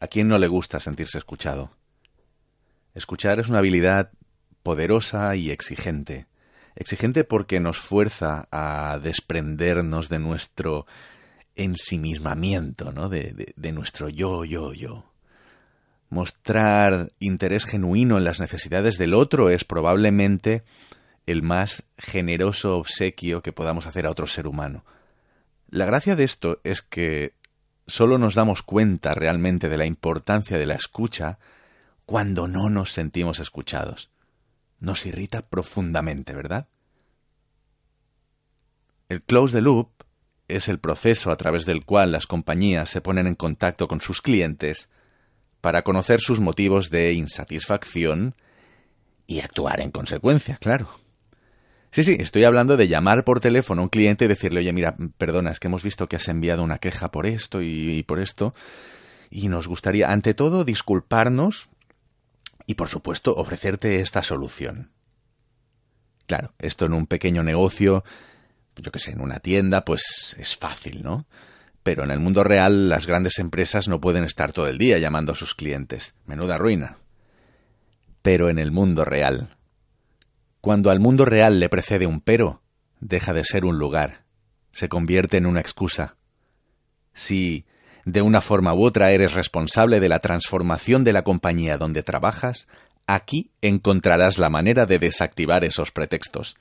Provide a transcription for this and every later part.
¿A quién no le gusta sentirse escuchado? Escuchar es una habilidad poderosa y exigente. Exigente porque nos fuerza a desprendernos de nuestro ensimismamiento, ¿no? De, de, nuestro yo, yo, yo. Mostrar interés genuino en las necesidades del otro es probablemente el más generoso obsequio que podamos hacer a otro ser humano. La gracia de esto es que solo nos damos cuenta realmente de la importancia de la escucha cuando no nos sentimos escuchados. Nos irrita profundamente, ¿verdad? El close the loop es el proceso a través del cual las compañías se ponen en contacto con sus clientes para conocer sus motivos de insatisfacción y actuar en consecuencia, claro. Sí, sí, estoy hablando de llamar por teléfono a un cliente y decirle, oye, mira, perdona, es que hemos visto que has enviado una queja por esto y, por esto, y nos gustaría, ante todo, disculparnos y, por supuesto, ofrecerte esta solución. Claro, esto en un pequeño negocio, yo que sé, en una tienda, pues es fácil, ¿no? Pero en el mundo real las grandes empresas no pueden estar todo el día llamando a sus clientes. Menuda ruina. Pero en el mundo real, cuando al mundo real le precede un pero, deja de ser un lugar, se convierte en una excusa. Si, de una forma u otra, eres responsable de la transformación de la compañía donde trabajas, aquí encontrarás la manera de desactivar esos pretextos,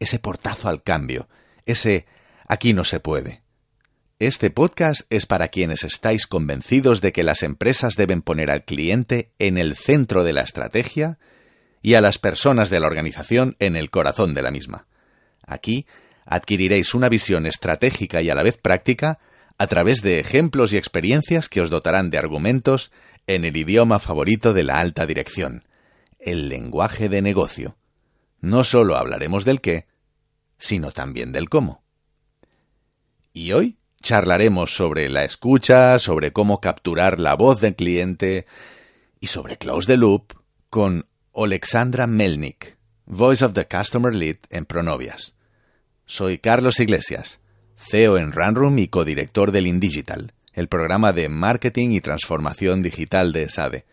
ese portazo al cambio, ese aquí no se puede. Este podcast es para quienes estáis convencidos de que las empresas deben poner al cliente en el centro de la estrategia y a las personas de la organización en el corazón de la misma. Aquí adquiriréis una visión estratégica y a la vez práctica a través de ejemplos y experiencias que os dotarán de argumentos en el idioma favorito de la alta dirección, el lenguaje de negocio. No solo hablaremos del qué, sino también del cómo. Y hoy charlaremos sobre la escucha, sobre cómo capturar la voz del cliente y sobre Close the Loop con Alexandra Melnik, Voice of the Customer Lead en Pronovias. Soy Carlos Iglesias, CEO en Runroom y codirector del InDigital, el programa de marketing y transformación digital de SADE.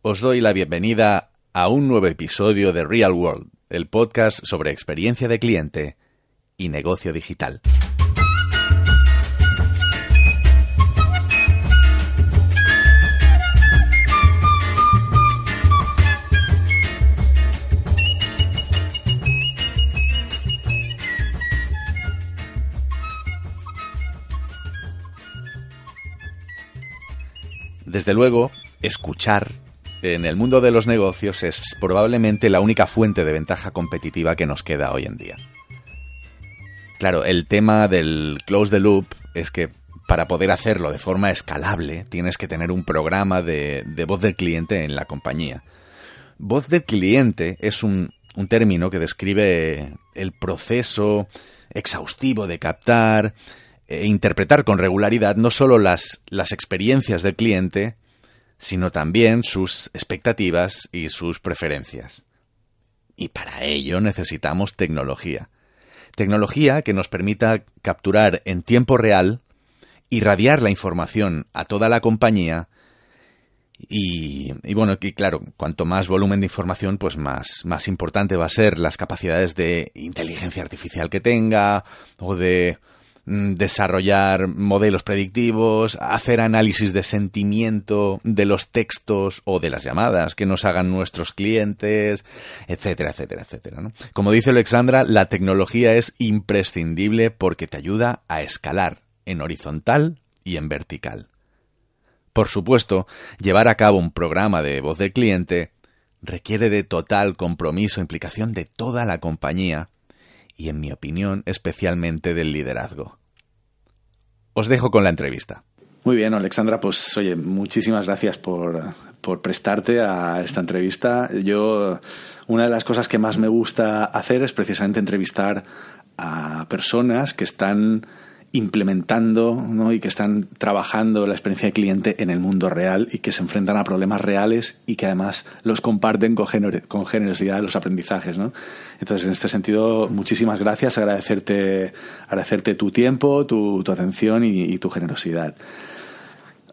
Os doy la bienvenida a un nuevo episodio de Real World, el podcast sobre experiencia de cliente y negocio digital. Desde luego, escuchar en el mundo de los negocios es probablemente la única fuente de ventaja competitiva que nos queda hoy en día. Claro, el tema del close the loop es que para poder hacerlo de forma escalable tienes que tener un programa de, voz del cliente en la compañía. Voz del cliente es un, un término que describe el proceso exhaustivo de captar, e interpretar con regularidad no solo las, las experiencias del cliente, sino también sus expectativas y sus preferencias. Y para ello necesitamos tecnología. Tecnología que nos permita capturar en tiempo real, irradiar la información a toda la compañía y, y, bueno, y claro, cuanto más volumen de información, pues más, más importante va a ser las capacidades de inteligencia artificial que tenga o de desarrollar modelos predictivos, hacer análisis de sentimiento de los textos o de las llamadas que nos hagan nuestros clientes, etcétera, etcétera, etcétera. Como dice Alexandra, la tecnología es imprescindible porque te ayuda a escalar en horizontal y en vertical. Por supuesto, llevar a cabo un programa de voz de cliente requiere de total compromiso e implicación de toda la compañía y, en mi opinión, especialmente del liderazgo. Os dejo con la entrevista. Muy bien, Alexandra, pues oye, muchísimas gracias por, por prestarte a esta entrevista. Yo, una de las cosas que más me gusta hacer es precisamente entrevistar a personas que están implementando ¿no? y que están trabajando la experiencia de cliente en el mundo real y que se enfrentan a problemas reales y que además los comparten con, con generosidad los aprendizajes. ¿no? Entonces, en este sentido, muchísimas gracias, agradecerte, agradecerte tu tiempo, tu, tu atención y, tu generosidad.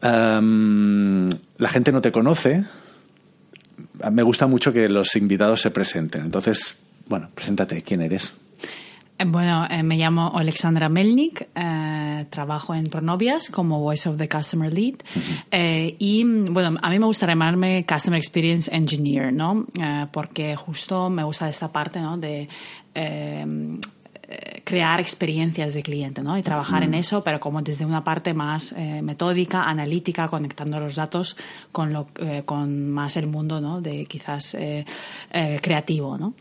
La gente no te conoce. Me gusta mucho que los invitados se presenten. Entonces, bueno, preséntate. ¿Quién eres? Eh, bueno, eh, me llamo Alexandra Melnik, eh, trabajo en Pronovias como Voice of the Customer Lead y bueno, a mí me gusta llamarme Customer Experience Engineer, ¿no? porque justo me gusta esta parte, ¿no? De eh, crear experiencias de cliente ¿no? y trabajar en eso, pero como desde una parte más eh, metódica, analítica, conectando los datos con, lo, eh, con más el mundo ¿no? de quizás creativo. ¿no?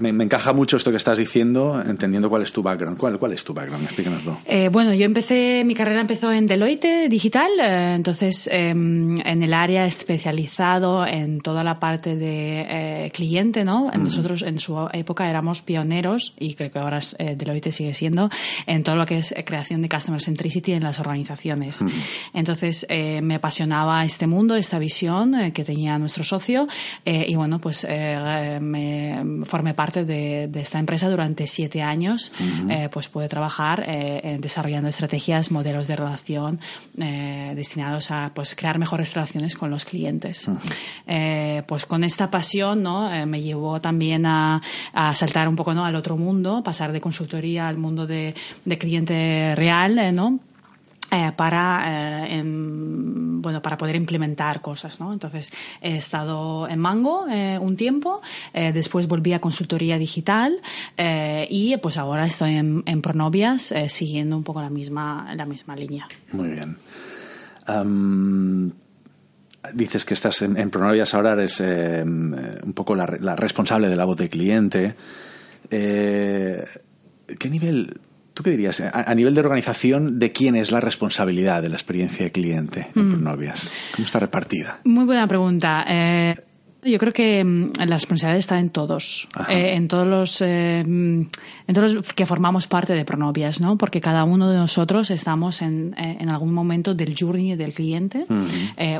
me, encaja mucho esto que estás diciendo, entendiendo cuál es tu background. ¿Cuál, cuál es tu background? Explícanoslo. bueno, yo empecé, mi carrera empezó en Deloitte Digital, entonces em, en el área especializado en toda la parte de cliente. ¿no? Nosotros en su época éramos pioneros y creo que ahora eh, Deloitte sigue siendo, en todo lo que es eh, creación de Customer Centricity en las organizaciones. Entonces, eh, me apasionaba este mundo, esta visión que tenía nuestro socio y bueno, pues me formé parte de, esta empresa durante siete años, pues pude trabajar desarrollando estrategias, modelos de relación destinados a pues crear mejores relaciones con los clientes. pues con esta pasión, ¿no? me llevó también a, a saltar un poco, ¿no? Al otro mundo, pasar de consultoría al mundo de, cliente real, eh, ¿no? Eh, para eh, bueno para poder implementar cosas no entonces he estado en Mango un tiempo después volví a consultoría digital y pues ahora estoy en, Pronovias siguiendo un poco la misma la misma línea. Muy bien. Dices que estás en, Pronovias ahora eres un poco la, la, responsable de la voz de cliente eh, ¿qué nivel, tú qué dirías, a, nivel de organización, de quién es la responsabilidad de la experiencia de cliente en mm. novias? ¿Cómo está repartida? Muy buena pregunta. Eh, yo creo que mm, la responsabilidad está en todos, eh, en todos los, eh, en todos los que formamos parte de Pronovias, ¿no? Porque cada uno de nosotros estamos en, eh, en algún momento del journey del cliente,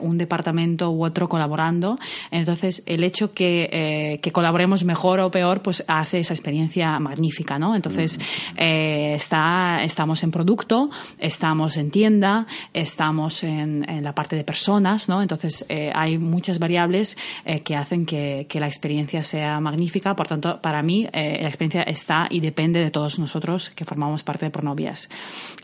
un departamento u otro colaborando. Entonces, el hecho que, que, colaboremos mejor o peor, pues hace esa experiencia magnífica, ¿no? Entonces, está, estamos en producto, estamos en tienda, estamos en, en la parte de personas, ¿no? Entonces, hay muchas variables que hacen que, la experiencia sea magnífica. Por tanto, para mí eh, la experiencia está y depende de todos nosotros que formamos parte de Pronovias.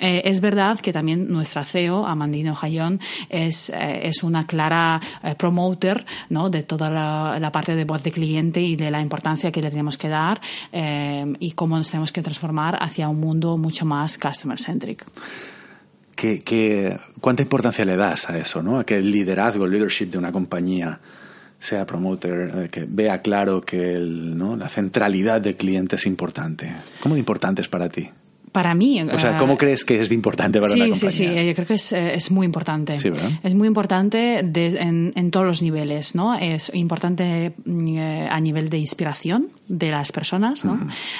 Eh, es verdad que también nuestra CEO, Amandino Jayón, es, eh, es una clara promoter ¿no? de toda la, parte de voz de cliente y de la importancia que le tenemos que dar y cómo nos tenemos que transformar hacia un mundo mucho más customer-centric. cuánta importancia le das a eso, ¿no? a que el liderazgo, el leadership de una compañía sea promoter, eh, que vea claro que el, ¿no? la centralidad del cliente es importante. ¿Cómo de importante es para ti? Para mí. O sea, ¿cómo eh, crees que es de importante para sí, una compañía? Sí, sí, yo creo que es, eh, es muy importante. Sí. Es muy importante en, en, todos los niveles, ¿no? Es importante mm, a nivel de inspiración de las personas, ¿no?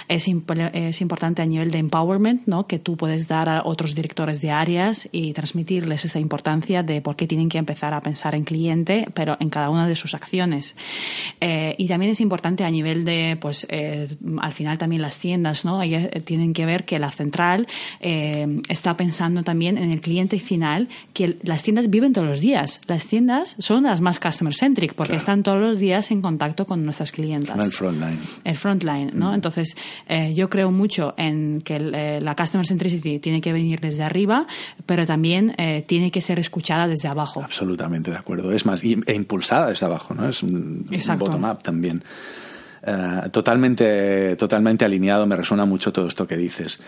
es, es, importante a nivel de empowerment, ¿no? Que tú puedes dar a otros directores de áreas y transmitirles esa importancia de por qué tienen que empezar a pensar en cliente, pero en cada una de sus acciones. Eh, y también es importante a nivel de, pues, eh, al final también las tiendas, ¿no? Eh, tienen que ver que la central está pensando también en el cliente final, que las tiendas viven todos los días. Las tiendas son las más customer centric porque están todos los días en contacto con nuestras clientas. el frontline el frontline, ¿no? Entonces, eh, yo creo mucho en que eh, la customer centricity tiene que venir desde arriba, pero también eh, tiene que ser escuchada desde abajo. Absolutamente de acuerdo. Es más, e impulsada desde abajo, ¿no? Es un, bottom-up también. totalmente, totalmente alineado, me resuena mucho todo esto que dices.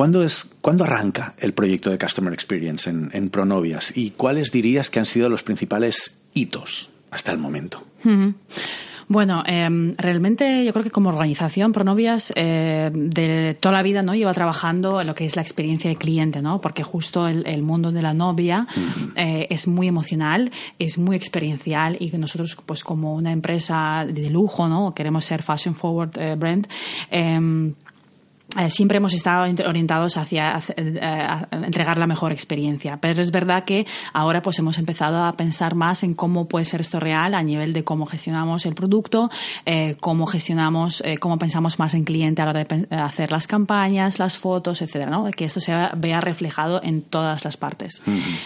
¿Cuándo, es, ¿Cuándo arranca el proyecto de Customer Experience en, en Pronovias? ¿Y cuáles dirías que han sido los principales hitos hasta el momento? Bueno, em, realmente yo creo que como organización Pronovias eh, de toda la vida no lleva trabajando en lo que es la experiencia de cliente, ¿no? Porque justo el, mundo de la novia eh, es muy emocional, es muy experiencial y nosotros pues como una empresa de lujo, ¿no? Queremos ser fashion forward eh, brand. Eh, siempre hemos estado orientados hacia, eh, entregar la mejor experiencia. Pero es verdad que ahora pues hemos empezado a pensar más en cómo puede ser esto real a nivel de cómo gestionamos el producto, eh, cómo gestionamos, cómo pensamos más en cliente a la hora de hacer las campañas, las fotos, etcétera, ¿no? Que esto se vea reflejado en todas las partes.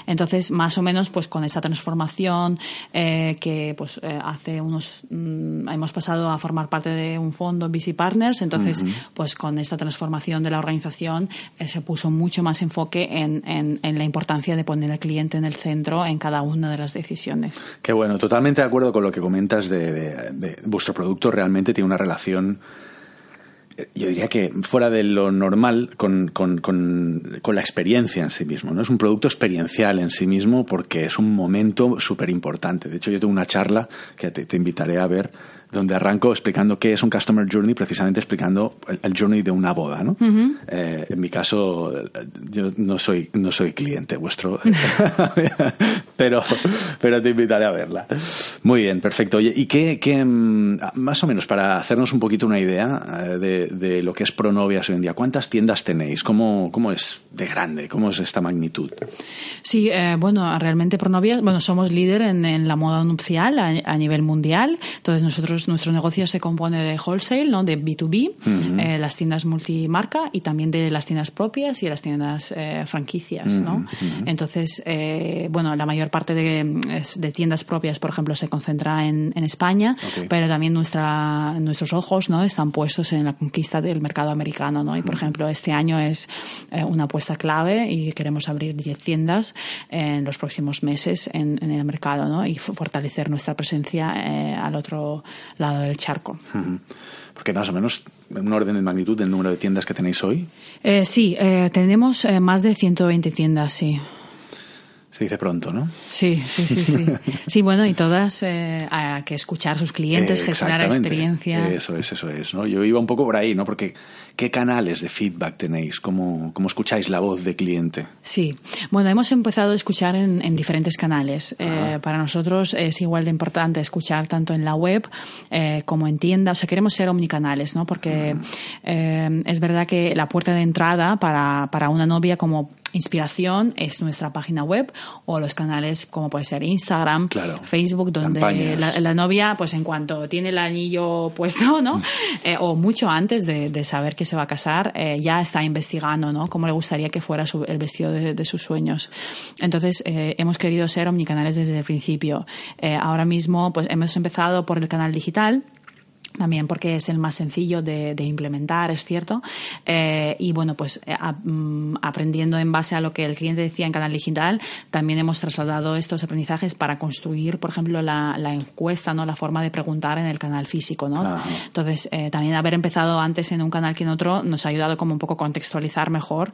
Entonces, más o menos, pues con esta transformación que pues hace unos mm, hemos pasado a formar parte de un fondo VC Partners, entonces, pues con esta transformación transformación de la organización eh, se puso mucho más enfoque en, en, la importancia de poner al cliente en el centro en cada una de las decisiones. Qué bueno, totalmente de acuerdo con lo que comentas de, vuestro producto. Realmente tiene una relación eh, yo diría que fuera de lo normal con, con, con, con, la experiencia en sí mismo. ¿no? Es un producto experiencial en sí mismo porque es un momento súper importante. De hecho, yo tengo una charla que te, te, invitaré a ver donde arranco explicando qué es un Customer Journey, precisamente explicando el, journey de una boda. ¿no? Eh, en mi caso, yo no soy, no soy cliente vuestro, pero, pero te invitaré a verla. Muy bien, perfecto. Oye, ¿y qué, qué, mm, más o menos, para hacernos un poquito una idea eh, de, de lo que es Pronovias hoy en día, ¿cuántas tiendas tenéis? ¿Cómo, cómo es de grande? ¿Cómo es esta magnitud? Sí, eh, bueno, realmente Pronovias, bueno, somos líder en, en la moda nupcial a, a nivel mundial. Entonces nosotros nuestro negocio se compone de wholesale, ¿no? de B2B, eh, las tiendas multimarca y también de las tiendas propias y las tiendas eh, franquicias. ¿no? Entonces, eh, bueno, la mayor parte de, de, tiendas propias, por ejemplo, se concentra en, en España, pero también nuestra, nuestros ojos ¿no? están puestos en la conquista del mercado americano. ¿no? Y, por ejemplo, este año es una apuesta clave y queremos abrir 10 tiendas en los próximos meses en, en el mercado ¿no? y fortalecer nuestra presencia al otro lado del charco. Porque más o menos un orden de magnitud del número de tiendas que tenéis hoy. Eh, sí, eh, tenemos eh, más de 120 tiendas, sí. Se dice pronto, ¿no? Sí, sí, sí, sí. Sí, bueno, y todas eh, a que escuchar a sus clientes, eh, gestionar experiencia. Eso es, eso es, ¿no? Yo iba un poco por ahí, ¿no? Porque ¿qué canales de feedback tenéis? ¿Cómo, cómo escucháis la voz de cliente? Sí, bueno, hemos empezado a escuchar en, en diferentes canales. Eh, para nosotros es igual de importante escuchar tanto en la web eh, como en tienda. O sea, queremos ser omnicanales, ¿no? Porque eh, es verdad que la puerta de entrada para, para una novia como inspiración es nuestra página web o los canales como puede ser Instagram, Facebook, donde la, novia, pues en cuanto tiene el anillo puesto, ¿no? Eh, o mucho antes de, saber que se va a casar, eh, ya está investigando, ¿no? Cómo le gustaría que fuera el vestido de, sus sueños. Entonces, eh, hemos querido ser omnicanales desde el principio. ahora mismo, pues hemos empezado por el canal digital también porque es el más sencillo de, implementar, es cierto. Eh, y bueno, pues eh, mm, aprendiendo en base a lo que el cliente decía en Canal Digital, también hemos trasladado estos aprendizajes para construir, por ejemplo, la, encuesta, ¿no? la forma de preguntar en el canal físico. ¿no? Entonces, eh, también haber empezado antes en un canal que en otro nos ha ayudado como un poco a contextualizar mejor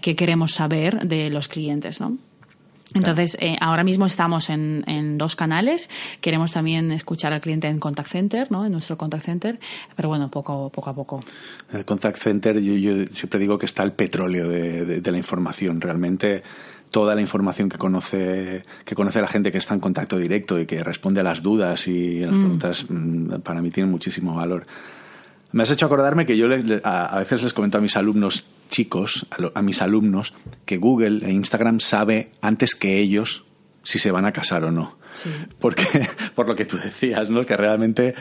qué queremos saber de los clientes. ¿no? Entonces, eh, ahora mismo estamos en, en, dos canales. Queremos también escuchar al cliente en Contact Center, ¿no? En nuestro Contact Center. Pero bueno, poco, poco a poco. El Contact Center yo, yo siempre digo que está el petróleo de, de, la información. Realmente toda la información que conoce que conoce la gente que está en contacto directo y que responde a las dudas y las mm. preguntas mm, para mí tiene muchísimo valor. Me has hecho acordarme que yo a, veces les comento a mis alumnos chicos, a, mis alumnos, que Google e Instagram sabe antes que ellos si se van a casar o no. Porque, por lo que tú decías, ¿no? Que realmente,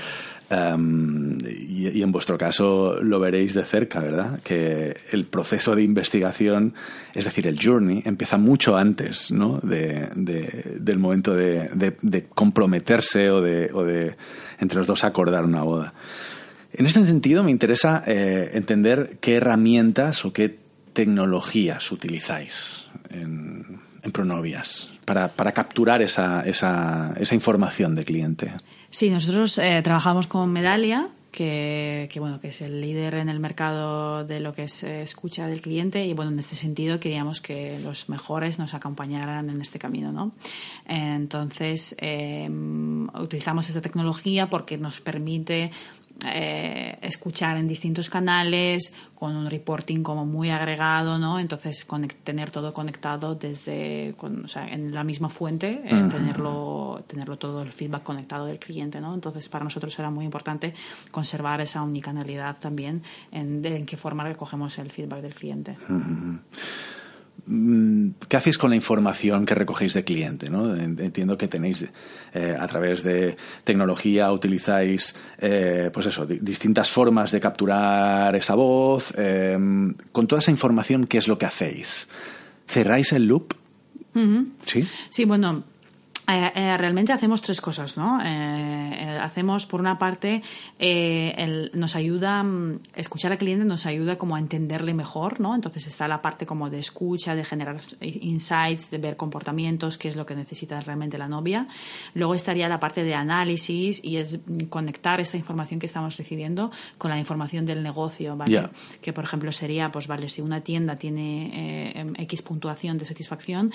em, y, en vuestro caso lo veréis de cerca, ¿verdad? Que el proceso de investigación, es decir, el journey, empieza mucho antes, ¿no? De, del momento de, de comprometerse o de, o de entre los dos acordar una boda. En este sentido, me interesa eh, entender qué herramientas o qué tecnologías utilizáis en, Pronovias para, capturar esa, esa, esa, información de cliente. Sí, nosotros eh, trabajamos con Medalia, que, bueno, que es el líder en el mercado de lo que es eh, escucha del cliente y bueno, en este sentido queríamos que los mejores nos acompañaran en este camino, ¿no? Entonces, utilizamos esta tecnología porque nos permite eh, escuchar en distintos canales, con un reporting como muy agregado, ¿no? Entonces, tener todo conectado desde, o sea, en la misma fuente, eh, tenerlo, tenerlo todo el feedback conectado del cliente, ¿no? Entonces, para nosotros era muy importante conservar esa unicanalidad también en, en qué forma recogemos el feedback del cliente. ¿Qué hacéis con la información que recogéis de cliente? ¿no? Entiendo que tenéis eh, a través de tecnología utilizáis eh, pues eso, distintas formas de capturar esa voz. Em, con toda esa información, ¿qué es lo que hacéis? ¿Cerráis el loop? Sí. Sí, bueno, eh, eh, realmente hacemos tres cosas, ¿no? Eh, hacemos, por una parte, nos ayuda, mm, escuchar al cliente nos ayuda como a entenderle mejor, ¿no? Entonces está la parte como de escucha, de generar insights, de ver comportamientos, qué es lo que necesita realmente la novia. Luego estaría la parte de análisis y es conectar esta información que estamos recibiendo con la información del negocio, ¿vale? Que, por ejemplo, sería, pues vale, si una tienda tiene X puntuación de satisfacción,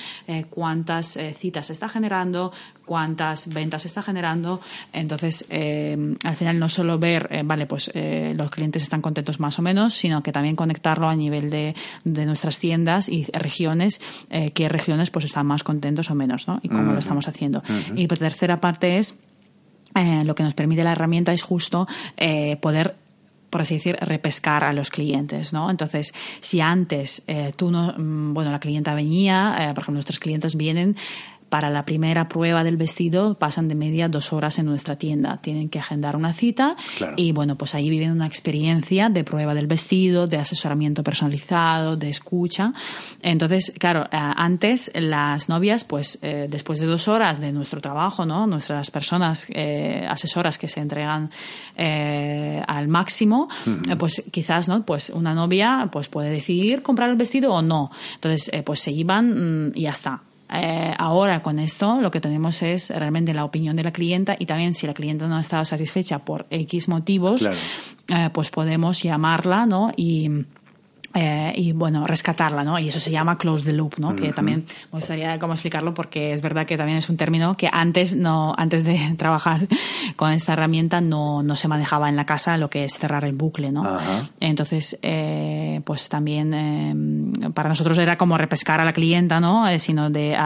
cuántas citas está generando, cuántas ventas está generando. Entonces, eh, al final no solo ver, eh, vale, pues eh, los clientes están contentos más o menos, sino que también conectarlo a nivel de, nuestras tiendas y regiones, qué regiones pues están más contentos o menos, ¿no? Y cómo lo estamos haciendo. Y por tercera parte es lo que nos permite la herramienta es justo poder por así decir, repescar a los clientes, ¿no? Entonces, si antes tú no, mm, bueno, la clienta venía, por ejemplo, nuestros clientes vienen para la primera prueba del vestido pasan de media dos horas en nuestra tienda. Tienen que agendar una cita y bueno, pues ahí viven una experiencia de prueba del vestido, de asesoramiento personalizado, de escucha. Entonces, claro, eh, antes las novias, pues eh, después de dos horas de nuestro trabajo, ¿no? Nuestras personas eh, asesoras que se entregan al máximo, pues quizás, ¿no? Pues una novia pues puede decidir comprar el vestido o no. Entonces, pues se iban mm, y ya está eh, ahora con esto lo que tenemos es realmente la opinión de la clienta y también si la clienta no ha estado satisfecha por X motivos, eh, pues podemos llamarla ¿no? y eh, y bueno, rescatarla, ¿no? Y eso se llama close the loop, ¿no? Que también me gustaría cómo explicarlo porque es verdad que también es un término que antes no, antes de trabajar con esta herramienta no, no se manejaba en la casa lo que es cerrar el bucle, ¿no? Entonces, eh, pues también eh, para nosotros era como repescar a la clienta, ¿no? sino de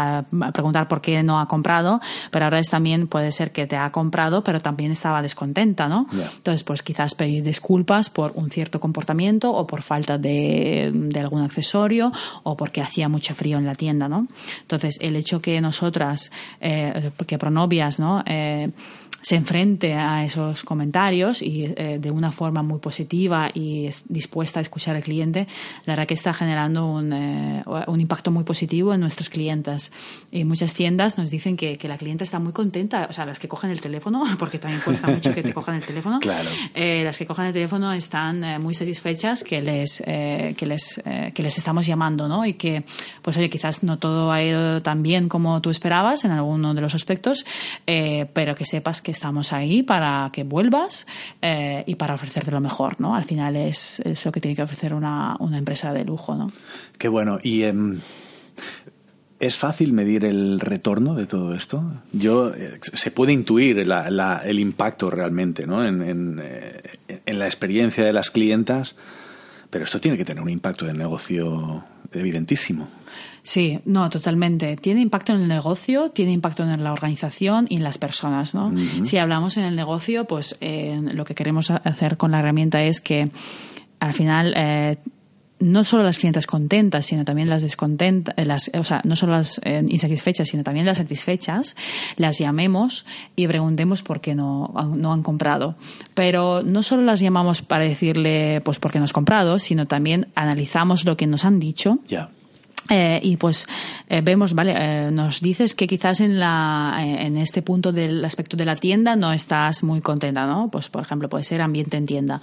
preguntar por qué no ha comprado, pero ahora es también puede ser que te ha comprado, pero también estaba descontenta, ¿no? Entonces, pues quizás pedir disculpas por un cierto comportamiento o por falta de de, algún accesorio o porque hacía mucho frío en la tienda, ¿no? Entonces, el hecho que nosotras, eh, que Pronovias, ¿no? Eh, se enfrente a esos comentarios y eh, de una forma muy positiva y dispuesta a escuchar al cliente, la verdad que está generando un, eh, un impacto muy positivo en nuestras clientas. Y muchas tiendas nos dicen que, que, la clienta está muy contenta, o sea, las que cogen el teléfono, porque también cuesta mucho que te cojan el teléfono, claro. eh, las que cogen el teléfono están eh, muy satisfechas que les, que, les, que les estamos llamando, ¿no? Y que, pues oye, quizás no todo ha ido tan bien como tú esperabas en alguno de los aspectos, pero que sepas que estamos ahí para que vuelvas eh, y para ofrecerte lo mejor, ¿no? Al final es eso que tiene que ofrecer una, una empresa de lujo, ¿no? Qué bueno. Y em, ¿Es fácil medir el retorno de todo esto? Yo, eh, se puede intuir el impacto realmente ¿no? en, en, eh, en, la experiencia de las clientas, pero esto tiene que tener un impacto de negocio evidentísimo. Sí, no, totalmente. Tiene impacto en el negocio, tiene impacto en la organización y en las personas, ¿no? Si hablamos en el negocio, pues eh, lo que queremos hacer con la herramienta es que al final eh, no solo las clientes contentas, sino también las descontentas, eh, las, o sea, no solo las insatisfechas, sino también las satisfechas, las llamemos y preguntemos por qué no, no han comprado. Pero no solo las llamamos para decirle, pues, por qué no has comprado, sino también analizamos lo que nos han dicho. Eh, y pues eh, vemos, vale, eh, nos dices que quizás en la en este punto del aspecto de la tienda no estás muy contenta, ¿no? Pues por ejemplo puede ser ambiente en tienda.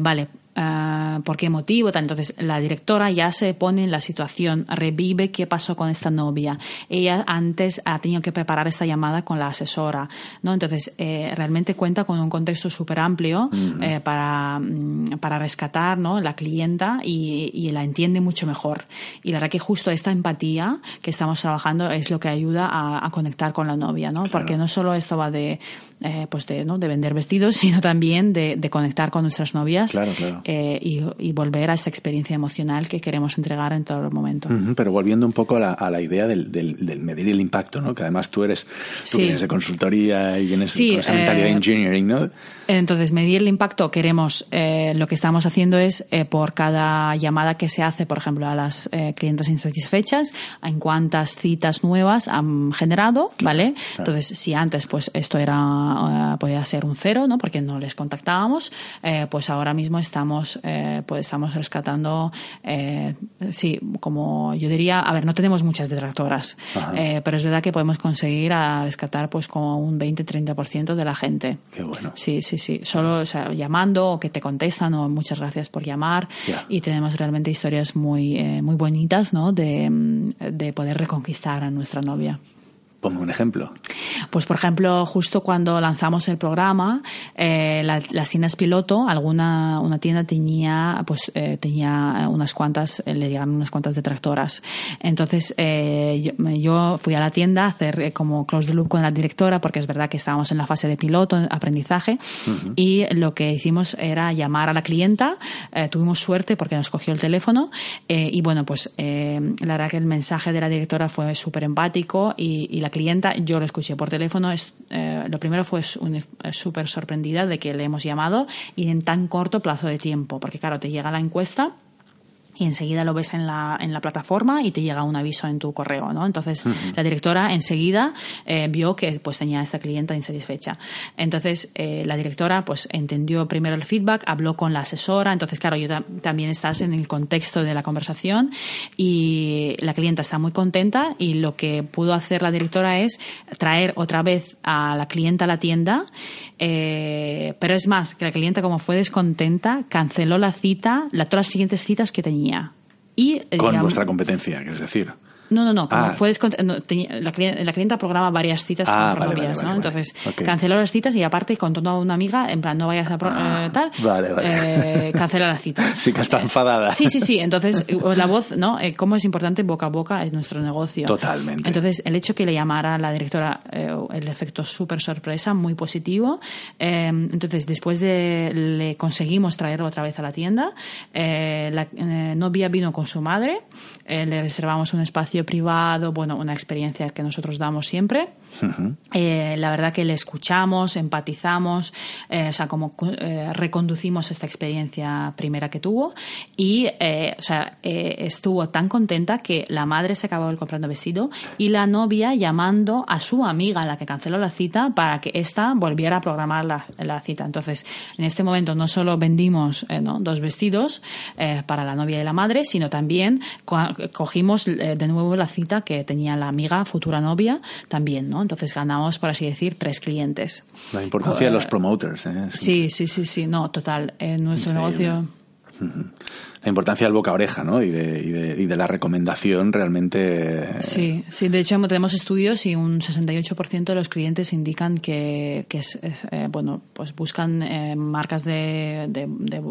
vale, eh, por qué motivo, tal. Entonces, la directora ya se pone en la situación, revive qué pasó con esta novia. Ella antes ha tenido que preparar esta llamada con la asesora, ¿no? Entonces, eh, realmente cuenta con un contexto súper amplio eh, para, mm, para rescatar, ¿no? La clienta y, y la entiende mucho mejor. Y la verdad que justo esta empatía que estamos trabajando es lo que ayuda a, a conectar con la novia, ¿no? Porque no solo esto va de, eh, pues de, ¿no? de vender vestidos, sino también de, de conectar con nuestras novias Claro, claro. Eh, y, y volver a esa experiencia emocional que queremos entregar en todo momento. Ujú, Pero volviendo un poco a la, a la idea del, del- del medir el impacto, ¿no? Que además tú eres, tú Sí. vienes de consultoría y vienes Sí, con esa mentalidad eh, engineering, ¿no? Entonces, medir el impacto queremos, eh, lo que estamos haciendo es eh, por cada llamada que se hace, por ejemplo, a las clientes insatisfechas, en cuántas citas nuevas han generado, ¿vale? Entonces, si antes pues esto era podía ser un cero, ¿no? Porque no les contactábamos, pues ahora mismo estamos eh, pues estamos rescatando, eh, sí, como yo diría, a ver, no tenemos muchas detractoras, eh, pero es verdad que podemos conseguir a rescatar pues como un 20-30% de la gente. Qué bueno. Sí, sí, sí. Solo o sea, llamando o que te contestan o muchas gracias por llamar. Y tenemos realmente historias muy, eh, muy bonitas, ¿no? De, de poder reconquistar a nuestra novia. Ponme un ejemplo. Pues, por ejemplo, justo cuando lanzamos el programa, eh, la- las tiendas piloto, alguna una tienda tenía, pues, eh, tenía unas cuantas, eh, le llegaron unas cuantas detractoras. Entonces, eh, yo, yo fui a la tienda a hacer eh, como close the loop con la directora, porque es verdad que estábamos en la fase de piloto, aprendizaje, y lo que hicimos era llamar a la clienta. eh, tuvimos suerte porque nos cogió el teléfono, y bueno, pues, la verdad que el mensaje de la directora fue súper empático y, y la clienta, yo lo escuché por teléfono, es, eh, lo primero fue eh, súper sorprendida de que le hemos llamado y en tan corto plazo de tiempo, porque claro, te llega la encuesta y enseguida lo ves en la, en la plataforma y te llega un aviso en tu correo, ¿no? Entonces, la directora enseguida eh, vio que pues tenía esta clienta insatisfecha. Entonces, eh, la directora pues entendió primero el feedback, habló con la asesora, entonces, claro, yo ta- también estás en el contexto de la conversación y la clienta está muy contenta y lo que pudo hacer la directora es traer otra vez a la clienta a la tienda, eh, pero es más, que la clienta como fue descontenta, canceló la cita, la, todas las siguientes citas que tenía. Y, Con digamos- vuestra competencia, quieres decir. No, no, no. Como Ah. fue descont- no, tenía- la, clien- la clienta programa varias citas Ah, con vale, novias, vale, ¿no? vale. Entonces Ok. canceló las citas y aparte contó a una amiga, en plan, no vayas a pro- Ah, eh, tal, vale, vale. eh, cancela la cita. Sí que está enfadada. Sí, sí, sí. Entonces, eh, la voz, ¿no? Eh, cómo es importante boca a boca es nuestro negocio. Totalmente. Entonces, el hecho que le llamara la directora, eh, el efecto súper sorpresa, muy positivo. Eh, entonces, después de le conseguimos traer otra vez a la tienda, eh, la eh, novia vino con su madre, eh, le reservamos un espacio privado, bueno, una experiencia que nosotros damos siempre. Eh, la verdad que le escuchamos, empatizamos, eh, o sea, como eh, reconducimos esta experiencia primera que tuvo y, eh, o sea, eh, estuvo tan contenta que la madre se acabó comprando vestido y la novia llamando a su amiga, la que canceló la cita, para que ésta volviera a programar la, la cita. Entonces, en este momento no solo vendimos eh, ¿no? dos vestidos para la novia y la madre, sino también co- cogimos de nuevo la cita que tenía la amiga, futura novia, también, ¿no? Entonces ganamos, por así decir, tres clientes. La importancia de los promoters. ¿eh? Sí, sí, sí, sí, no, total. En nuestro Increíble. negocio. La importancia del boca a oreja, ¿no? Y de, y de, y de la recomendación realmente. eh, Sí, sí, de hecho tenemos estudios y un 68% de los clientes indican que, que es, es, eh, bueno, pues buscan eh, marcas de,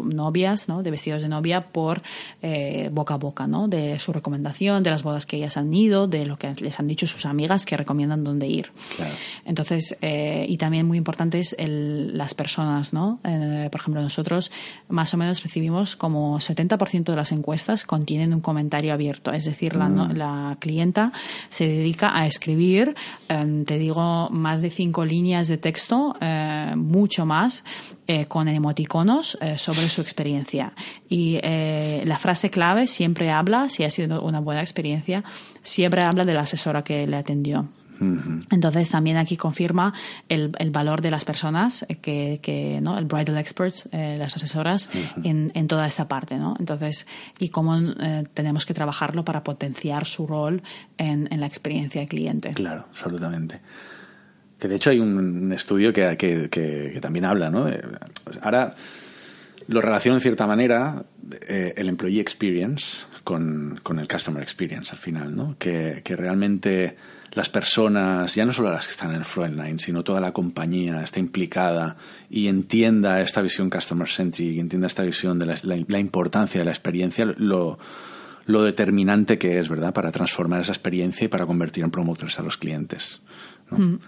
novias, ¿no? de vestidos de novia por eh, boca a boca, ¿no? de su recomendación, de las bodas que ellas han ido, de lo que les han dicho sus amigas que recomiendan dónde ir. Claro. Entonces, eh, y también muy importante es el- las personas, ¿no? Por ejemplo, nosotros más o menos recibimos como 70% de las encuestas contienen un comentario abierto, es decir, la, no- la clienta se dedica a escribir, eh, te digo, más de cinco líneas de texto, eh, mucho más, eh, con emoticonos eh, sobre su experiencia. Y eh, la frase clave siempre habla, si ha sido una buena experiencia, siempre habla de la asesora que le atendió. Entonces también aquí confirma el, el valor de las personas eh, que, que ¿no? el bridal experts, eh, las asesoras en, en toda esta parte, ¿no? Entonces y cómo eh, tenemos que trabajarlo para potenciar su rol en, en la experiencia del cliente. Claro, absolutamente. Que de hecho hay un estudio que, que, que- también habla, ¿no? De- pues ahora lo relaciono en cierta manera eh, el employee experience con, con, el customer experience al final, ¿no? Que, que, realmente las personas, ya no solo las que están en el frontline, sino toda la compañía está implicada y entienda esta visión customer centric y entienda esta visión de la, la, la importancia de la experiencia, lo, lo determinante que es, ¿verdad?, para transformar esa experiencia y para convertir en promotores a los clientes. ¿no? Mm,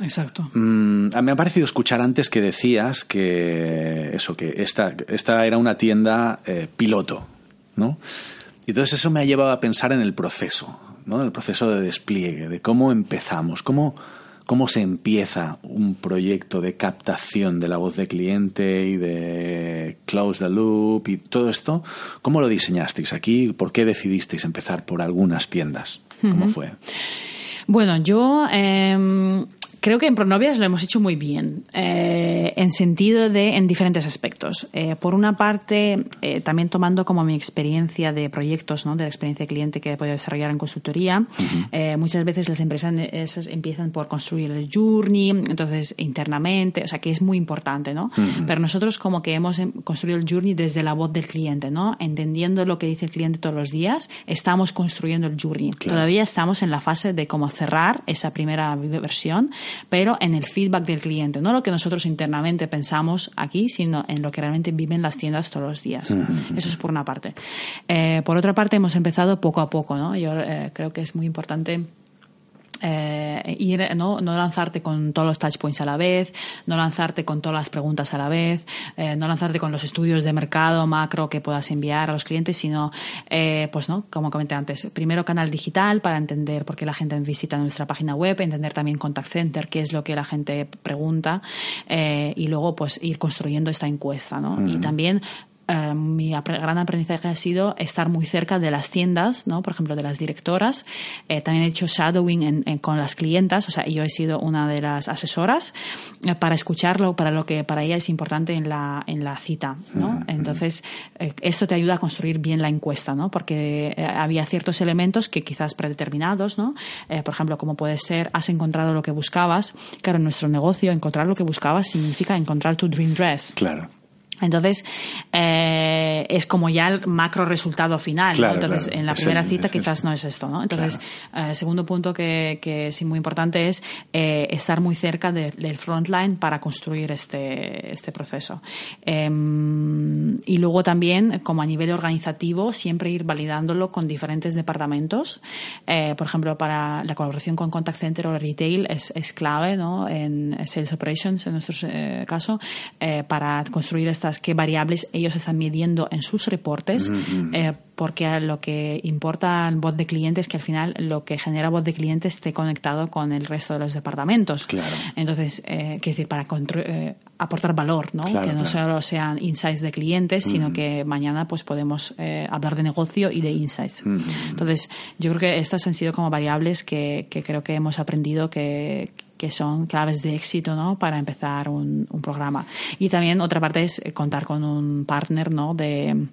exacto. Mm, me ha parecido escuchar antes que decías que eso, que esta, esta era una tienda eh, piloto, ¿no? Y entonces eso me ha llevado a pensar en el proceso, ¿no? El proceso de despliegue, de cómo empezamos, cómo cómo se empieza un proyecto de captación de la voz de cliente y de close the loop y todo esto. ¿Cómo lo diseñasteis aquí? ¿Por qué decidisteis empezar por algunas tiendas? ¿Cómo uh -huh. fue? Bueno, yo eh, creo que en Pronovias lo hemos hecho muy bien, eh, en sentido de, en diferentes aspectos. Eh, por una parte, eh, también tomando como mi experiencia de proyectos, ¿no? de la experiencia de cliente que he podido desarrollar en consultoría, uh -huh. muchas veces las empresas esas empiezan por construir el journey, entonces internamente, o sea que es muy importante, ¿no? Uh -huh. Pero nosotros como que hemos construido el journey desde la voz del cliente, ¿no? Entendiendo lo que dice el cliente todos los días, estamos construyendo el journey. Claro. Todavía estamos en la fase de cómo cerrar esa primera versión, pero en el feedback del cliente, no lo que nosotros internamente pensamos aquí, sino en lo que realmente viven las tiendas todos los días. Uh -huh. Eso es por una parte. Eh, por otra parte, hemos empezado poco a poco, ¿no? Yo eh, creo que es muy importante eh, ir, ¿no? no lanzarte con todos los touch points a la vez, no lanzarte con todas las preguntas a la vez, eh, no lanzarte con los estudios de mercado macro que puedas enviar a los clientes, sino, eh, pues, ¿no? Como comenté antes, primero canal digital para entender por qué la gente visita nuestra página web, entender también contact center, qué es lo que la gente pregunta, eh, y luego, pues, ir construyendo esta encuesta, ¿no? Uh -huh. Y también Uh, mi gran aprendizaje ha sido estar muy cerca de las tiendas, ¿no? por ejemplo, de las directoras. Eh, también he hecho shadowing en, en, con las clientas, o sea, yo he sido una de las asesoras eh, para escucharlo, para lo que para ella es importante en la, en la cita. ¿no? Uh -huh. Entonces, eh, esto te ayuda a construir bien la encuesta, ¿no? porque había ciertos elementos que quizás predeterminados, ¿no? por ejemplo, como puede ser, has encontrado lo que buscabas. Claro, en nuestro negocio, encontrar lo que buscabas significa encontrar tu dream dress. Claro. Entonces, eh, es como ya el macro resultado final. Claro, ¿no? Entonces, claro. en la primera cita es- quizás no es esto, ¿no? Entonces, Claro. eh, segundo punto que, que es muy importante es eh, estar muy cerca de- del frontline para construir este, este proceso. Eh, y luego también, como a nivel organizativo, siempre ir validándolo con diferentes departamentos. Eh, por ejemplo, para la colaboración con Contact Center o Retail es, es clave, ¿no? En Sales Operations, en nuestro eh, caso, para construir estas qué variables ellos están midiendo en sus reportes, eh, porque lo que importa en voz de cliente es que al final lo que genera voz de cliente esté conectado con el resto de los departamentos. Claro. Entonces, eh, quiero decir, para eh, aportar valor, ¿no? Claro, que no claro. solo sean insights de clientes, sino que mañana pues podemos eh, hablar de negocio y de insights. Entonces, yo creo que estas han sido como variables que, que creo que hemos aprendido que, que son claves de éxito ¿no? para empezar un, un programa. Y también otra parte es contar con un partner ¿no? de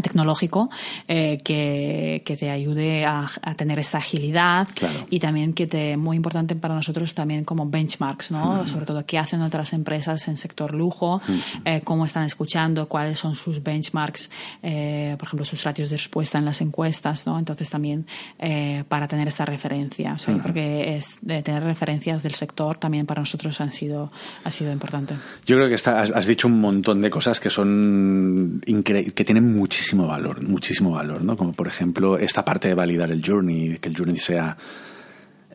tecnológico eh, que, que te ayude a, a tener esta agilidad Claro. y también que te muy importante para nosotros también como benchmarks no sobre todo qué hacen otras empresas en sector lujo eh, cómo están escuchando cuáles son sus benchmarks eh, por ejemplo sus ratios de respuesta en las encuestas no entonces también eh, para tener esta referencia. O sea yo creo que es de tener referencias del sector también para nosotros han sido ha sido importante. Yo creo que está- has, has dicho un montón de cosas que son que tienen muchísimo valor, muchísimo valor, ¿no? Como por ejemplo esta parte de validar el journey, que el journey sea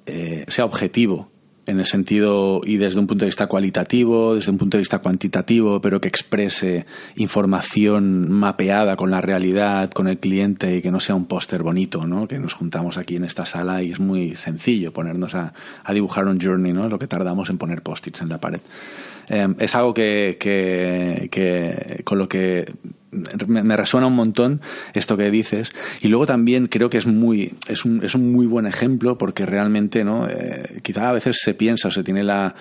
eh, sea objetivo en el sentido y desde un punto de vista cualitativo, desde un punto de vista cuantitativo, pero que exprese información mapeada con la realidad, con el cliente y que no sea un póster bonito, ¿no? Que nos juntamos aquí en esta sala y es muy sencillo ponernos a, a dibujar un journey, ¿no? Lo que tardamos en poner post-its en la pared. Eh, es algo que, que con lo que me, resuena un montón esto que dices. Y luego también creo que es muy es un, es un muy buen ejemplo porque realmente no eh, quizá a veces se piensa o se tiene la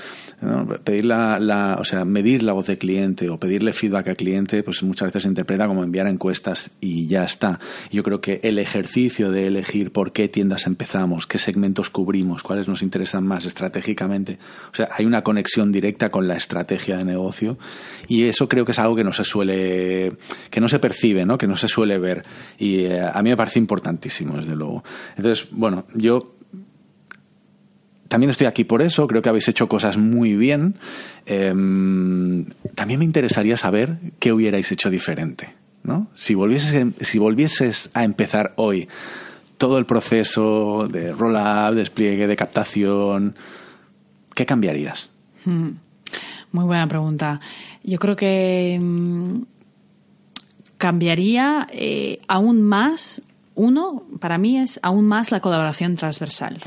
pedir la, la, o sea medir la voz del cliente o pedirle feedback al cliente pues muchas veces se interpreta como enviar encuestas y ya está. Yo creo que el ejercicio de elegir por qué tiendas empezamos qué segmentos cubrimos cuáles nos interesan más estratégicamente o sea hay una conexión directa con la estrategia de negocio y eso creo que es algo que no se suele que no se percibe, ¿no? que no se suele ver. Y eh, a mí me parece importantísimo, desde luego. Entonces, bueno, yo también estoy aquí por eso, creo que habéis hecho cosas muy bien. Em, también me interesaría saber qué hubierais hecho diferente. ¿no? Si, volvieses, si volvieses a empezar hoy todo el proceso de roll-up, despliegue, de captación, ¿qué cambiarías? Hmm. Muy buena pregunta. Yo creo que mm, cambiaría eh, aún más uno, para mí es aún más la colaboración transversal,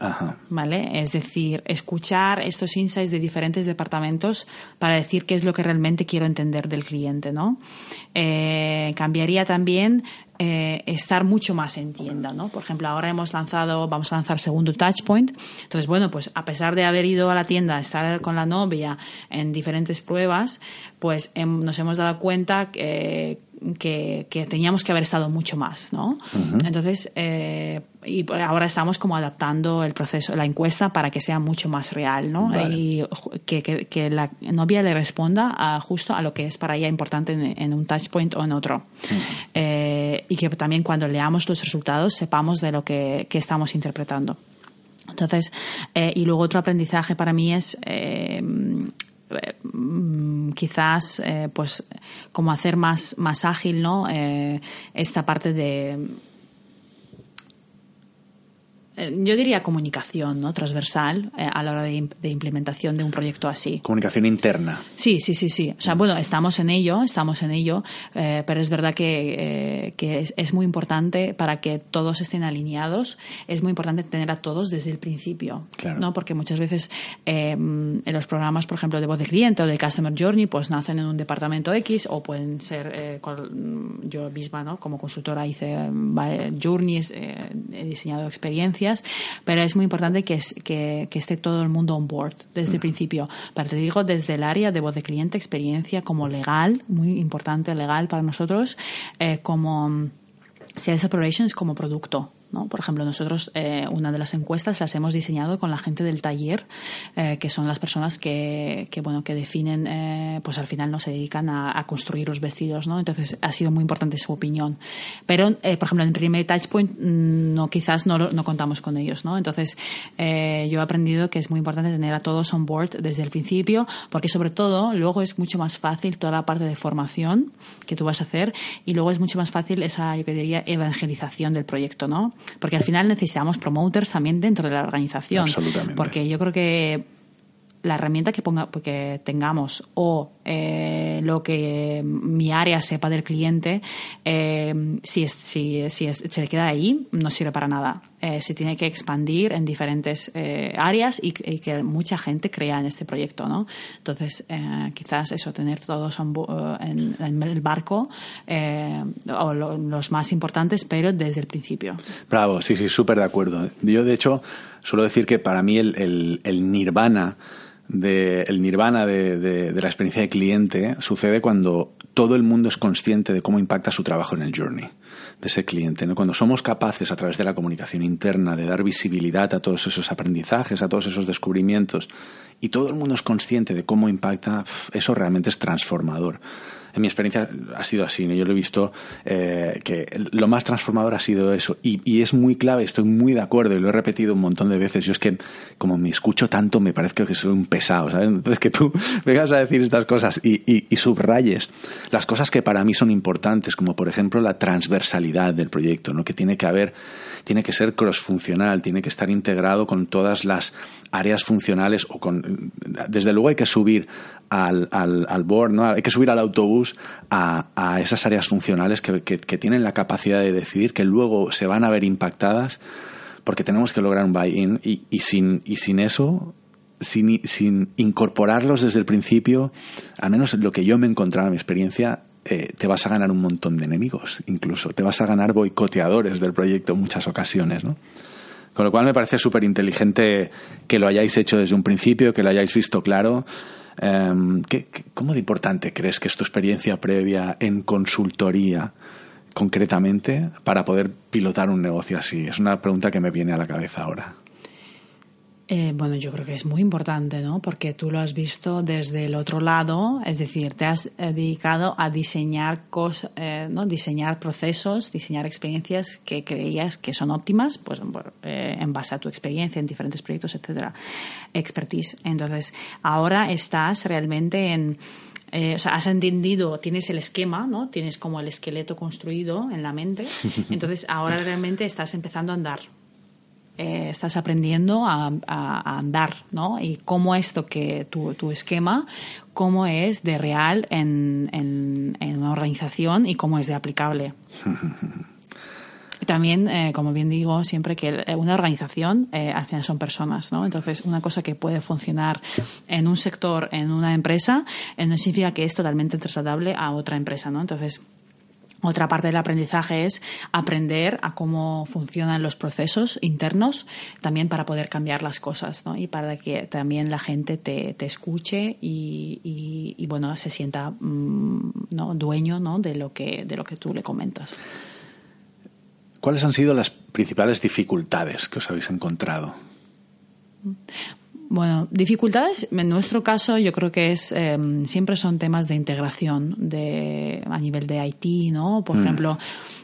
¿vale? Es decir, escuchar estos insights de diferentes departamentos para decir qué es lo que realmente quiero entender del cliente, ¿no? Eh, cambiaría también eh, estar mucho más en tienda, ¿no? Por ejemplo, ahora hemos lanzado, vamos a lanzar segundo Touchpoint. Entonces, bueno, pues a pesar de haber ido a la tienda, estar con la novia en diferentes pruebas, pues nos hemos dado cuenta que, que, teníamos que haber estado mucho más, ¿no? Entonces, eh, y ahora estamos como adaptando el proceso, la encuesta para que sea mucho más real, ¿no? Y que, que, la novia le responda a, justo a lo que es para ella importante en, un touchpoint o en otro. Eh, y que también cuando leamos los resultados sepamos de lo que, estamos interpretando. Entonces, eh, y luego otro aprendizaje para mí es eh, quizás pues como hacer más, más ágil ¿no? esta parte de eh, yo diría comunicación ¿no? transversal eh, a la hora de, implementación de un proyecto así. Comunicación interna. Sí, sí, sí, sí. O sea, bueno, estamos en ello, estamos en ello, eh, pero es verdad que, que es, muy importante para que todos estén alineados, es muy importante tener a todos desde el principio, claro. ¿no? Porque muchas veces en los programas, por ejemplo, de voz de cliente o de Customer Journey, pues nacen en un departamento X o pueden ser, yo misma, ¿no? Como consultora hice journeys, he diseñado experiencias pero es muy importante que, que, esté todo el mundo on board desde el mm. principio. Pero te digo, desde el área de voz de cliente, experiencia como legal, muy importante legal para nosotros, eh, como Sales Operations como producto. Por ejemplo, nosotros eh, una de las encuestas las hemos diseñado con la gente del taller, eh, que son las personas que, que bueno, que definen, eh, pues al final no se dedican a, construir los vestidos, ¿no? Entonces ha sido muy importante su opinión. Pero, por ejemplo, en el primer touchpoint mm, no, quizás no, no contamos con ellos, ¿no? Entonces yo he aprendido que es muy importante tener a todos on board desde el principio, porque sobre todo luego es mucho más fácil toda la parte de formación que tú vas a hacer y luego es mucho más fácil esa, yo diría, evangelización del proyecto, ¿no? Porque al final necesitamos promoters también dentro de la organización. Absolutamente. Porque yo creo que la herramienta que, ponga, que tengamos o eh, lo que mi área sepa del cliente, eh, si, si, si se queda ahí, no sirve para nada. Eh, se tiene que expandir en diferentes áreas y, que mucha gente crea en este proyecto. ¿no? Entonces, quizás eso, tener todos en, en el barco, o los más importantes, pero desde el principio. Bravo, sí, sí, súper de acuerdo. Yo, de hecho, suelo decir que para mí el, el, el nirvana de, el nirvana de, de, la experiencia de cliente sucede cuando todo el mundo es consciente de cómo impacta su trabajo en el journey de ese cliente. ¿no? Cuando somos capaces, a través de la comunicación interna, de dar visibilidad a todos esos aprendizajes, a todos esos descubrimientos, y todo el mundo es consciente de cómo impacta, eso realmente es transformador en mi experiencia ha sido así. Yo lo he visto eh, que lo más transformador ha sido eso. Y, es muy clave, estoy muy de acuerdo y lo he repetido un montón de veces. Yo es que, como me escucho tanto, me parece que soy un pesado, ¿sabes? Entonces, que tú vengas a decir estas cosas y, y subrayes las cosas que para mí son importantes, como por ejemplo la transversalidad del proyecto, ¿no? Que tiene que haber, tiene que ser cross-funcional, tiene que estar integrado con todas las áreas funcionales o con, desde luego hay que subir al, al, al board, ¿no? Hay que subir al autobús a, a esas áreas funcionales que, que, tienen la capacidad de decidir, que luego se van a ver impactadas, porque tenemos que lograr un buy-in y, y, sin, y sin eso, sin, sin incorporarlos desde el principio, al menos lo que yo me he encontrado en mi experiencia, eh, te vas a ganar un montón de enemigos, incluso. Te vas a ganar boicoteadores del proyecto en muchas ocasiones, ¿no? Con lo cual me parece súper inteligente que lo hayáis hecho desde un principio, que lo hayáis visto claro. Em, cómo de importante crees que es tu experiencia previa en consultoría, concretamente, para poder pilotar un negocio así? Es una pregunta que me viene a la cabeza ahora. Eh, bueno, yo creo que es muy importante, ¿no? Porque tú lo has visto desde el otro lado, es decir, te has eh, dedicado a diseñar cosas, eh, ¿no? Diseñar procesos, diseñar experiencias que creías que son óptimas, pues en base a tu experiencia en diferentes proyectos, etcétera, expertise. Entonces, ahora estás realmente en o sea, has entendido, tienes el esquema, ¿no? Tienes como el esqueleto construido en la mente. Entonces, ahora realmente estás empezando a andar. Eh, estás aprendiendo a, andar, ¿no? Y cómo esto que tu, tu esquema, cómo es de real en, en, una organización y cómo es de aplicable. También, eh, como bien digo, siempre que una organización eh, al final son personas, ¿no? Entonces, una cosa que puede funcionar en un sector, en una empresa, no significa que es totalmente trasladable a otra empresa, ¿no? Entonces, otra parte del aprendizaje es aprender a cómo funcionan los procesos internos, también para poder cambiar las cosas, ¿no? Y para que también la gente te, te escuche y, y, bueno, se sienta mm, ¿no? dueño ¿no? de, lo que, de lo que tú le comentas. ¿Cuáles han sido las principales dificultades que os habéis encontrado? Bueno, dificultades, en nuestro caso yo creo que es em, siempre son temas de integración de, a nivel de IT, ¿no? Por mm. ejemplo,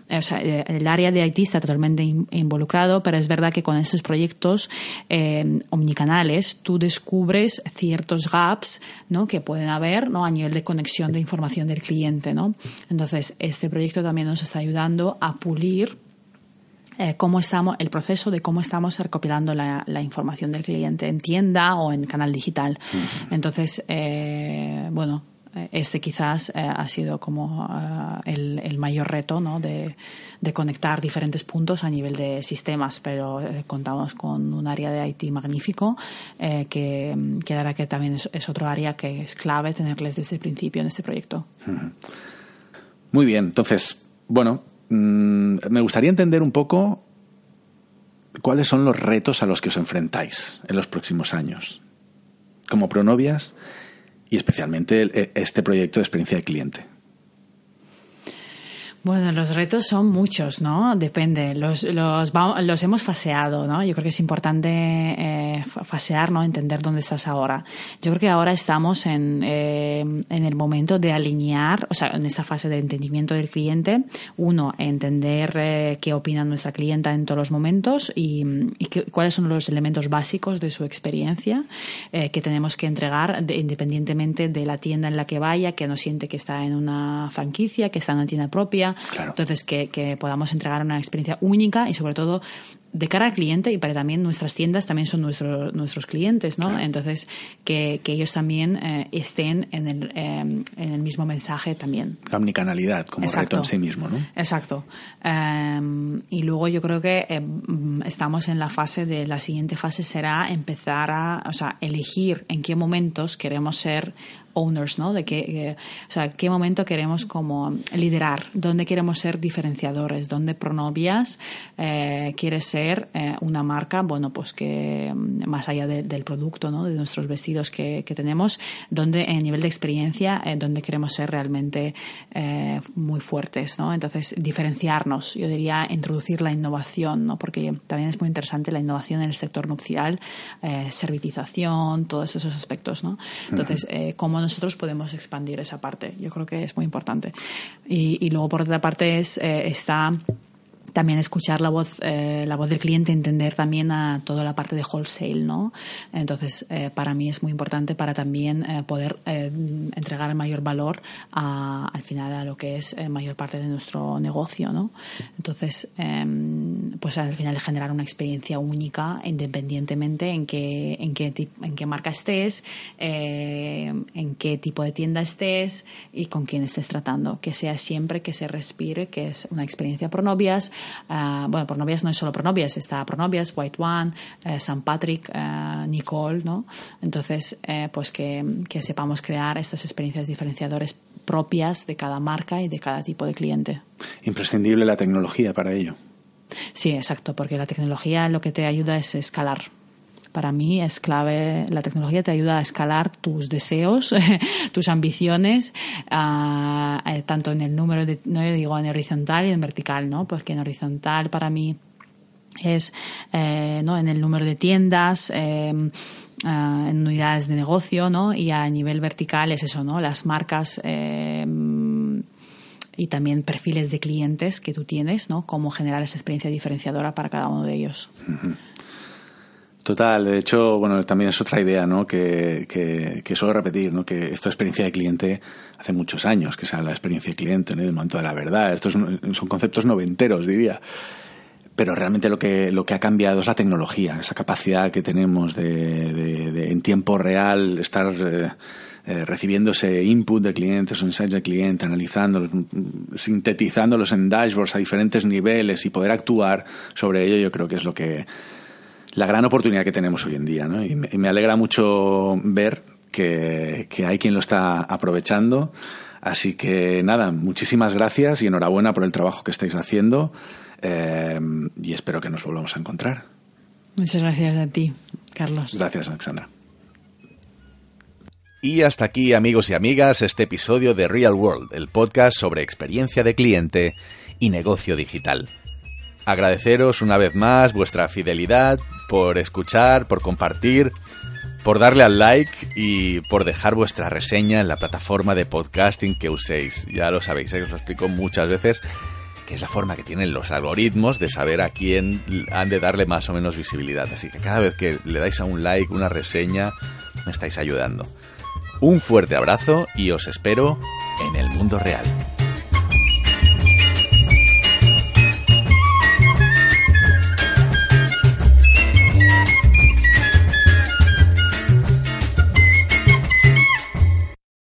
o sea, eh, el área de IT está totalmente involucrado, pero es verdad que con estos proyectos em, omnicanales tú descubres ciertos gaps ¿no? que pueden haber ¿no? a nivel de conexión de información del cliente. ¿no? Entonces, este proyecto también nos está ayudando a pulir eh, cómo estamos, el proceso de cómo estamos recopilando la, información del cliente en tienda o en canal digital. Entonces, eh, bueno, eh, este quizás ha sido como el, mayor reto ¿no? de, conectar diferentes puntos a nivel de sistemas, pero contamos con un área de IT magnífico que, que que también es, otro área que es clave tenerles desde el principio en este proyecto. Muy bien, entonces, bueno, Mm, me gustaría entender un poco cuáles son los retos a los que os enfrentáis en los próximos años, como pronovias y especialmente este proyecto de experiencia de cliente. Bueno, los retos son muchos, ¿no? Depende. Los, los, los hemos faseado, ¿no? Yo creo que es importante eh, fasear, ¿no? Entender dónde estás ahora. Yo creo que ahora estamos en, eh, en el momento de alinear, o sea, en esta fase de entendimiento del cliente. Uno, entender eh, qué opina nuestra clienta en todos los momentos y, y cuáles son los elementos básicos de su experiencia eh, que tenemos que entregar independientemente de la tienda en la que vaya, que no siente que está en una franquicia, que está en una tienda propia entonces, que, que podamos entregar una experiencia única y sobre todo de cara al cliente y para también nuestras tiendas también son nuestros nuestros clientes, ¿no? Entonces, que, que, ellos también eh, estén en el, em, en el mismo mensaje también. La omnicanalidad como reto en sí mismo, ¿no? Exacto. Em, y luego yo creo que em, estamos en la fase de, la siguiente fase será empezar a, o sea, elegir en qué momentos queremos ser owners, ¿no? De qué, o sea, qué momento queremos como liderar, dónde queremos ser diferenciadores, dónde Pronovias eh, quiere ser eh, una marca, bueno, pues que mm, más allá del producto, ¿no? De nuestros vestidos que, tenemos, donde en nivel de experiencia, eh, donde queremos ser realmente eh, muy fuertes, ¿no? Entonces, diferenciarnos, yo diría introducir la innovación, ¿no? Porque también es muy interesante la innovación en el sector nupcial, servitización, todos esos aspectos, ¿no? Entonces, cómo nosotros podemos expandir esa parte. Yo creo que es muy importante. Y, y luego, por otra parte, es, eh, está también escuchar la voz, eh, la voz del cliente, entender también a toda la parte de wholesale, ¿no? Entonces, eh, para mí es muy importante para también eh, poder entregar mayor valor al final a lo que es mayor parte de nuestro negocio, ¿no? Entonces, em, pues al final generar una experiencia única independientemente en qué, en qué, en qué marca estés, en qué tipo de tienda estés y con quién estés tratando. Que sea siempre que se respire, que es una experiencia por novias, bueno, Pronovias no es solo Pronovias, está Pronovias, White One, San Patrick, Nicole, ¿no? Entonces, pues que, que sepamos crear estas experiencias diferenciadoras propias de cada marca y de cada tipo de cliente. Imprescindible la tecnología para ello. Sí, exacto, porque la tecnología lo que te ayuda es escalar. Para mí es clave, la tecnología te ayuda a escalar tus deseos, tus ambiciones, eh, tanto en el número de, no digo en horizontal y en vertical, ¿no? Porque en horizontal para mí es eh, ¿no? en el número de tiendas, ah, en unidades de negocio, ¿no? Y a nivel vertical es eso, ¿no? Las marcas em, y también perfiles de clientes que tú tienes, ¿no? Cómo generar esa experiencia diferenciadora para cada uno de ellos. Total, de hecho, bueno, también es otra idea, ¿no? Que, que, suelo repetir, ¿no? Que esta experiencia de cliente hace muchos años que sea la experiencia de cliente, ¿no? El momento de la verdad. Estos son conceptos noventeros, diría pero realmente lo que, lo que ha cambiado es la tecnología, esa capacidad que tenemos de, en tiempo real estar eh, eh, recibiendo ese input de clientes, insights de cliente, analizándolos, sintetizándolos en dashboards a diferentes niveles y poder actuar sobre ello, yo creo que es lo que la gran oportunidad que tenemos hoy en día, ¿no? Y me, alegra mucho ver que, que hay quien lo está aprovechando. Así que nada, muchísimas gracias y enhorabuena por el trabajo que estáis haciendo. Eh, y espero que nos volvamos a encontrar. Muchas gracias a ti, Carlos. Gracias, Alexandra. Y hasta aquí, amigos y amigas, este episodio de Real World, el podcast sobre experiencia de cliente y negocio digital. Agradeceros una vez más vuestra fidelidad por escuchar, por compartir, por darle al like y por dejar vuestra reseña en la plataforma de podcasting que uséis. Ya lo sabéis, ¿eh? os lo explico muchas veces que es la forma que tienen los algoritmos de saber a quién han de darle más o menos visibilidad. Así que cada vez que le dais a un like, una reseña, me estáis ayudando. Un fuerte abrazo y os espero en el mundo real.